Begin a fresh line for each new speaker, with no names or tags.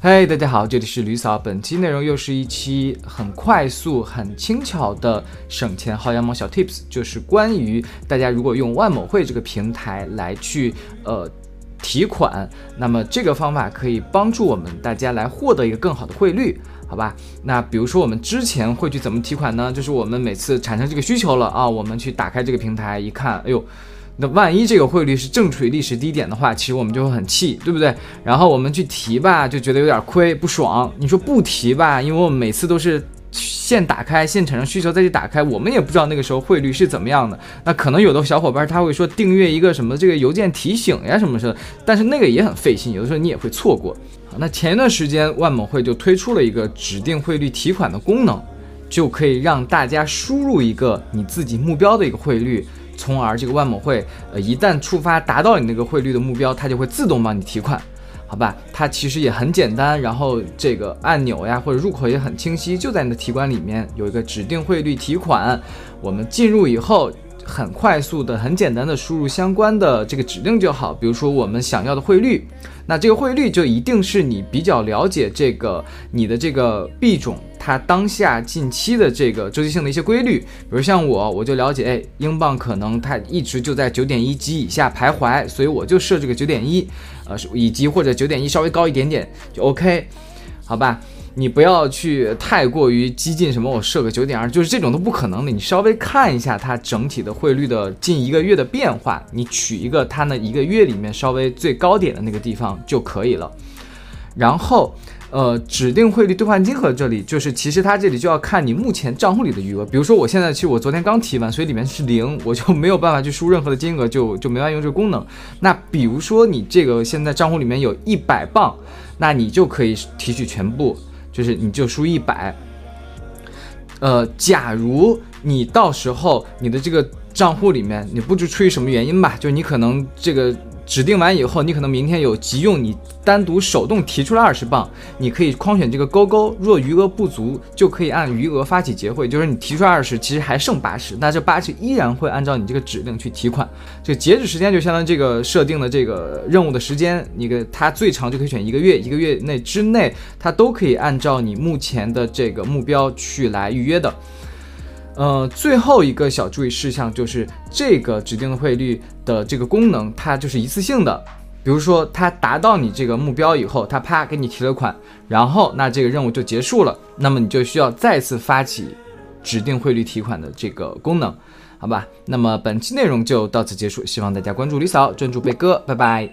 嘿，大家好，这里是吕嫂。本期内容又是一期很快速、很轻巧的省钱薅羊毛小 tips，就是关于大家如果用万某汇这个平台来去呃提款，那么这个方法可以帮助我们大家来获得一个更好的汇率，好吧？那比如说我们之前会去怎么提款呢？就是我们每次产生这个需求了啊，我们去打开这个平台一看，哎呦。那万一这个汇率是正处于历史低点的话，其实我们就会很气，对不对？然后我们去提吧，就觉得有点亏，不爽。你说不提吧，因为我们每次都是现打开，现产生需求再去打开，我们也不知道那个时候汇率是怎么样的。那可能有的小伙伴他会说订阅一个什么这个邮件提醒呀什么的，但是那个也很费心，有的时候你也会错过。那前一段时间万某汇就推出了一个指定汇率提款的功能，就可以让大家输入一个你自己目标的一个汇率。从而这个万某汇，呃，一旦触发达到你那个汇率的目标，它就会自动帮你提款，好吧？它其实也很简单，然后这个按钮呀或者入口也很清晰，就在你的提款里面有一个指定汇率提款，我们进入以后。很快速的、很简单的输入相关的这个指令就好。比如说我们想要的汇率，那这个汇率就一定是你比较了解这个你的这个币种它当下近期的这个周期性的一些规律。比如像我，我就了解，哎，英镑可能它一直就在九点一及以下徘徊，所以我就设这个九点一，呃，以及或者九点一稍微高一点点就 OK，好吧？你不要去太过于激进，什么我设个九点二，就是这种都不可能的。你稍微看一下它整体的汇率的近一个月的变化，你取一个它那一个月里面稍微最高点的那个地方就可以了。然后，呃，指定汇率兑换金额这里就是，其实它这里就要看你目前账户里的余额。比如说我现在其实我昨天刚提完，所以里面是零，我就没有办法去输任何的金额，就就没法用这个功能。那比如说你这个现在账户里面有一百磅，那你就可以提取全部。就是你就输一百，呃，假如你到时候你的这个账户里面，你不知出于什么原因吧，就你可能这个。指定完以后，你可能明天有急用，你单独手动提出来二十磅，你可以框选这个勾勾，若余额不足，就可以按余额发起结汇，就是你提出二十，其实还剩八十，那这八十依然会按照你这个指令去提款，这截止时间就相当于这个设定的这个任务的时间，你个它最长就可以选一个月，一个月内之内，它都可以按照你目前的这个目标去来预约的。呃，最后一个小注意事项就是这个指定的汇率的这个功能，它就是一次性的。比如说，它达到你这个目标以后，它啪给你提了款，然后那这个任务就结束了，那么你就需要再次发起指定汇率提款的这个功能，好吧？那么本期内容就到此结束，希望大家关注李嫂，专注贝哥，拜拜。